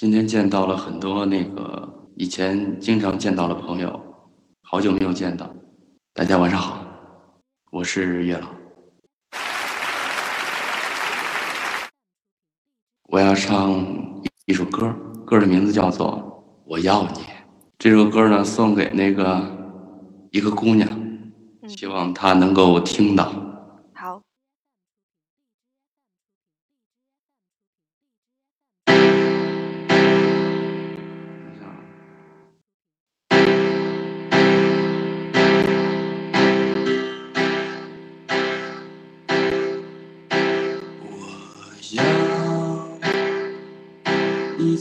今天见到了很多那个以前经常见到的朋友，好久没有见到，大家晚上好，我是月老。我要唱一首歌，歌的名字叫做《我要你》。这首歌呢，送给那个一个姑娘，希望她能够听到。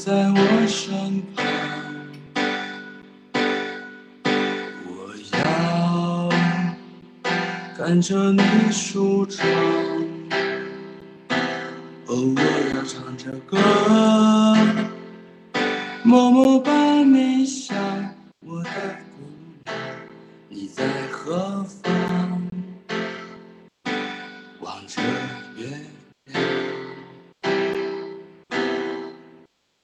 在我身旁，我要看着你舒畅，哦，我要唱着歌，默默把你想，我的姑娘，你在何方？望着月。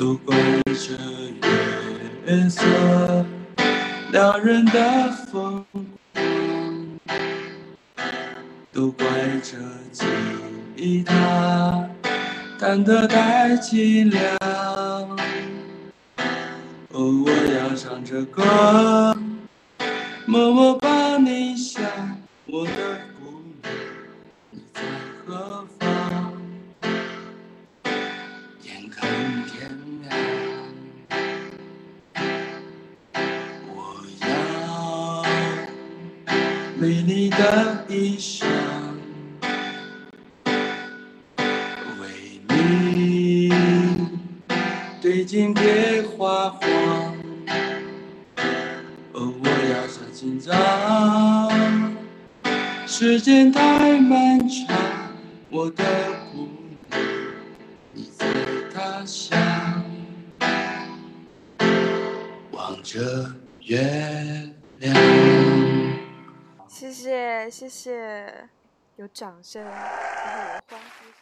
都怪这月色撩人的风。都怪这吉他弹得太凄凉。哦，我要唱着歌，默默把你想，我的姑娘，你在何方？眼看美丽的衣裳。最近别花黄，哦，我要小紧张。时间太漫长，我的姑娘，你在他乡，望着月亮。谢谢谢谢，有掌声，然后我欢呼声。